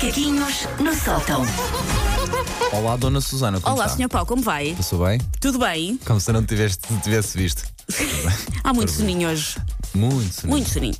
Macaquinhos no sótão. Olá, Dona Susana, como Olá, está? Sr. Paulo, como vai? Passou bem? Tudo bem? Como se não tivesse, não tivesse visto. Há muito soninho hoje. Muito. soninho. Muito soninho.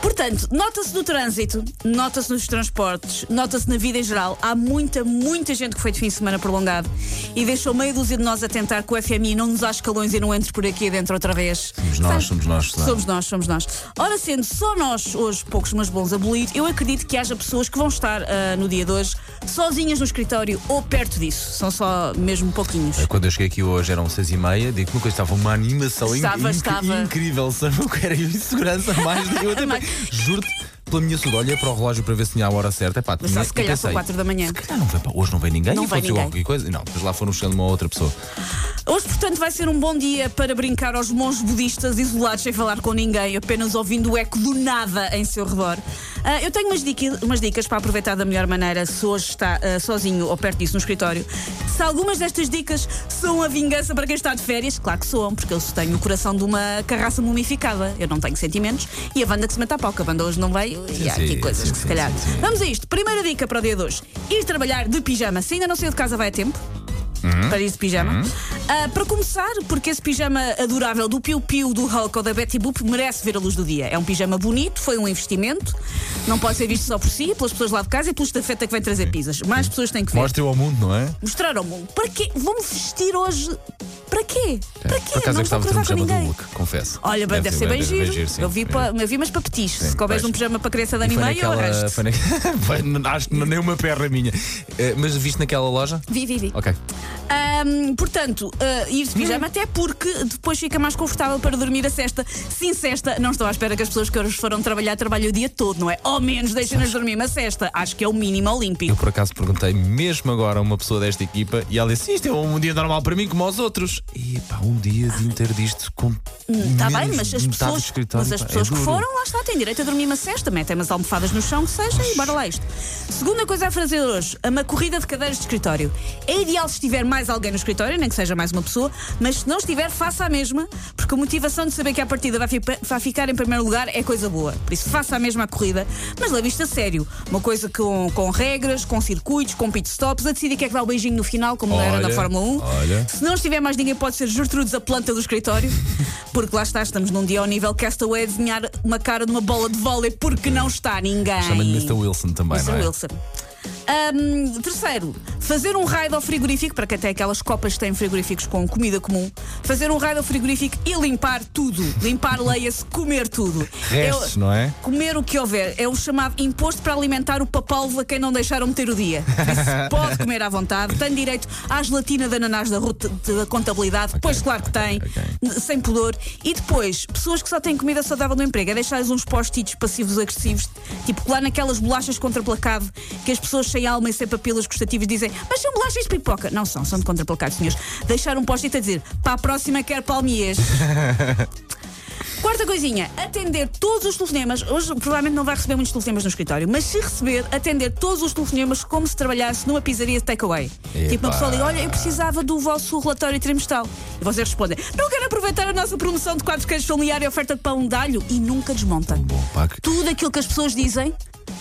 Portanto, nota-se no trânsito, nota-se nos transportes, nota-se na vida em geral. Há muita, muita gente que foi de fim de semana prolongado e deixou meia dúzia de nós a tentar que o FMI não nos dá escalões e não entre por aqui dentro outra vez. Somos nós, Sabe? somos nós. Somos nós, somos nós. Ora, sendo só nós hoje poucos, mas bons abolidos, eu acredito que haja pessoas que vão estar ah, no dia de hoje sozinhas no escritório ou perto disso. São só mesmo pouquinhos. Quando eu cheguei aqui hoje eram seis e meia, digo uma coisa, estava uma animação Estava, estava. incrível, sabe o que era? Insegurança mais do que eu até. Juro-te, pela minha saúde, olhei para o relógio para ver se tinha a hora certa. Epá, Mas tinha, só se calhar e são pensei, 4 da manhã. Se calhar não vem, pá, hoje não vem ninguém Não e vem aconteceu ninguém. qualquer coisa. Não, depois lá foram chegando uma outra pessoa. Hoje, portanto, vai ser um bom dia para brincar aos monges budistas isolados sem falar com ninguém, apenas ouvindo o eco do nada em seu redor. Ah, eu tenho umas dicas, umas dicas para aproveitar da melhor maneira se hoje está ah, sozinho ou perto disso no escritório. Se algumas destas dicas são a vingança para quem está de férias, claro que soam, porque eu tenho o coração de uma carraça mumificada. Eu não tenho sentimentos e a banda que se mata a pau, que a banda hoje não veio e há aqui sim, coisas sim, que se sim, calhar. sim, sim. Vamos a isto. Primeira dica para o dia de hoje: ir trabalhar de pijama. Se ainda não saiu de casa, vai a tempo para ir de pijama. Ah, para começar, porque esse pijama adorável do Piu Piu, do Hulk ou da Betty Boop merece ver a luz do dia. É um pijama bonito, foi um investimento, não pode ser visto só por si, pelas pessoas lá de casa e pela estafeta que vem trazer pizzas. Mais pessoas têm que ver. Mostra-o ao mundo, não é? Mostrar ao mundo. Para quê? Vou-me vestir hoje. Para quê? Para quê? Por acaso não ter um cruzar com do ninguém. look, confesso. Olha, bem, deve, ser bem giro. sim. eu, vi É. pa, eu vi, mas para petiche. Se couberes um pijama para criança de ano e meio, eu arrasto. Acho que nem uma perna minha. Eh, Mas viste naquela loja? Vi, vi, vi. Ok. Ahm, portanto, ah, ir de pijama até porque depois fica mais confortável para dormir a cesta. Sim, cesta, não estou à espera que as pessoas que hoje foram trabalhar trabalhem o dia todo, não é? Ao menos deixem-nas dormir uma cesta. Acho que é o mínimo Eu olímpico. por acaso perguntei mesmo agora a uma pessoa desta equipa e ela disse: Isto é um dia normal para mim, como aos outros. E pá, um dia de inteiro disto com. Está Tá bem, mas as pessoas, mas as é pessoas que duro. foram, lá está, têm direito a dormir uma cesta, metem umas almofadas no chão, que seja, e bora lá isto. Segunda coisa a fazer hoje, uma corrida de cadeiras de escritório. É ideal se estiver mais alguém no escritório, nem que seja mais uma pessoa, mas se não estiver, faça a mesma, porque a motivação de saber que a partida vai, fi- vai ficar em primeiro lugar é coisa boa. Por isso, faça a mesma corrida, mas leve isto a sério. Uma coisa com, com regras, com circuitos, com pit stops, a decidir quem é que dá o beijinho no final, como não era na Olha, Fórmula 1. olha. Se não estiver mais ninguém, pode ser Gertrudes a planta do escritório, porque lá está, estamos num dia ao nível Castaway a desenhar uma cara de uma bola de vôlei, porque não está ninguém. Chama-lhe Mr. Wilson também, Mr. não é? Wilson. Ahm, terceiro, fazer um raid ao frigorífico, para quem tem aquelas copas que têm frigoríficos com comida comum, fazer um raid ao frigorífico e limpar tudo. Limpar, leia-se, comer tudo. Restos, É não é? Comer o que houver. É o chamado imposto para alimentar o papalvo a quem não deixaram meter o dia. Isso, pode comer à vontade, tem direito à gelatina de ananás da, ruta- da contabilidade, pois claro que tem, ok. n- sem pudor. E depois, pessoas que só têm comida saudável no emprego, é deixar-lhes uns post-its passivos agressivos, tipo lá naquelas bolachas contraplacado, que as pessoas sem alma e sem papilas gustativas dizem, mas são bolachas de pipoca. Não são, são de contraplacado, senhores. Deixar um post-it a dizer, para a próxima quer palmiers. Quarta coisinha, atender todos os telefonemas. Hoje provavelmente não vai receber muitos telefonemas no escritório, mas se receber, atender todos os telefonemas como se trabalhasse numa pizzaria de takeaway. Tipo, uma pessoa liga: Olha, eu precisava do vosso relatório trimestral. E vocês respondem: Não quero aproveitar a nossa promoção de quatro queijos familiar e oferta de pão de alho e nunca desmontam. Bom, pá, que- Tudo aquilo que as pessoas dizem,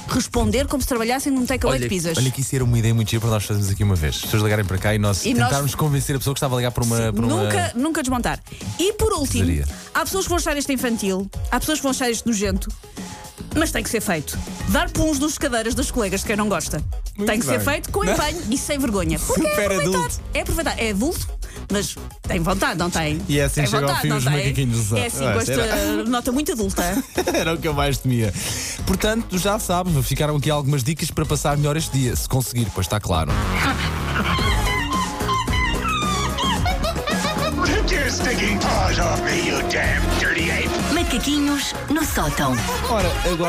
responder como se trabalhassem num takeaway de pizzas. olha que isso era uma ideia muito gira para nós fazermos aqui uma vez. As pessoas ligarem para cá e nós E nós- tentarmos convencer a pessoa que estava a ligar para uma. para uma- Nunca, nunca desmontar. E por último, há pessoas que vão achar isto infantil, há pessoas que vão achar isto nojento, mas tem que ser feito. Dar puns nos cadeiras das colegas de quem não gosta. Muito tem que ser bem. feito com empenho e sem vergonha. Porque Super é aproveitar. adulto. É aproveitar. É adulto, mas tem vontade, não tem? E é assim tem chega ao vontade, fim não os macaquinhos É assim, Ah, gosta, será? nota muito adulta. Era o que eu mais temia. Portanto, já sabes, ficaram aqui algumas dicas para passar melhor este dia. Se conseguir, pois está claro. Macaquinhos no sótão. Ora, agora.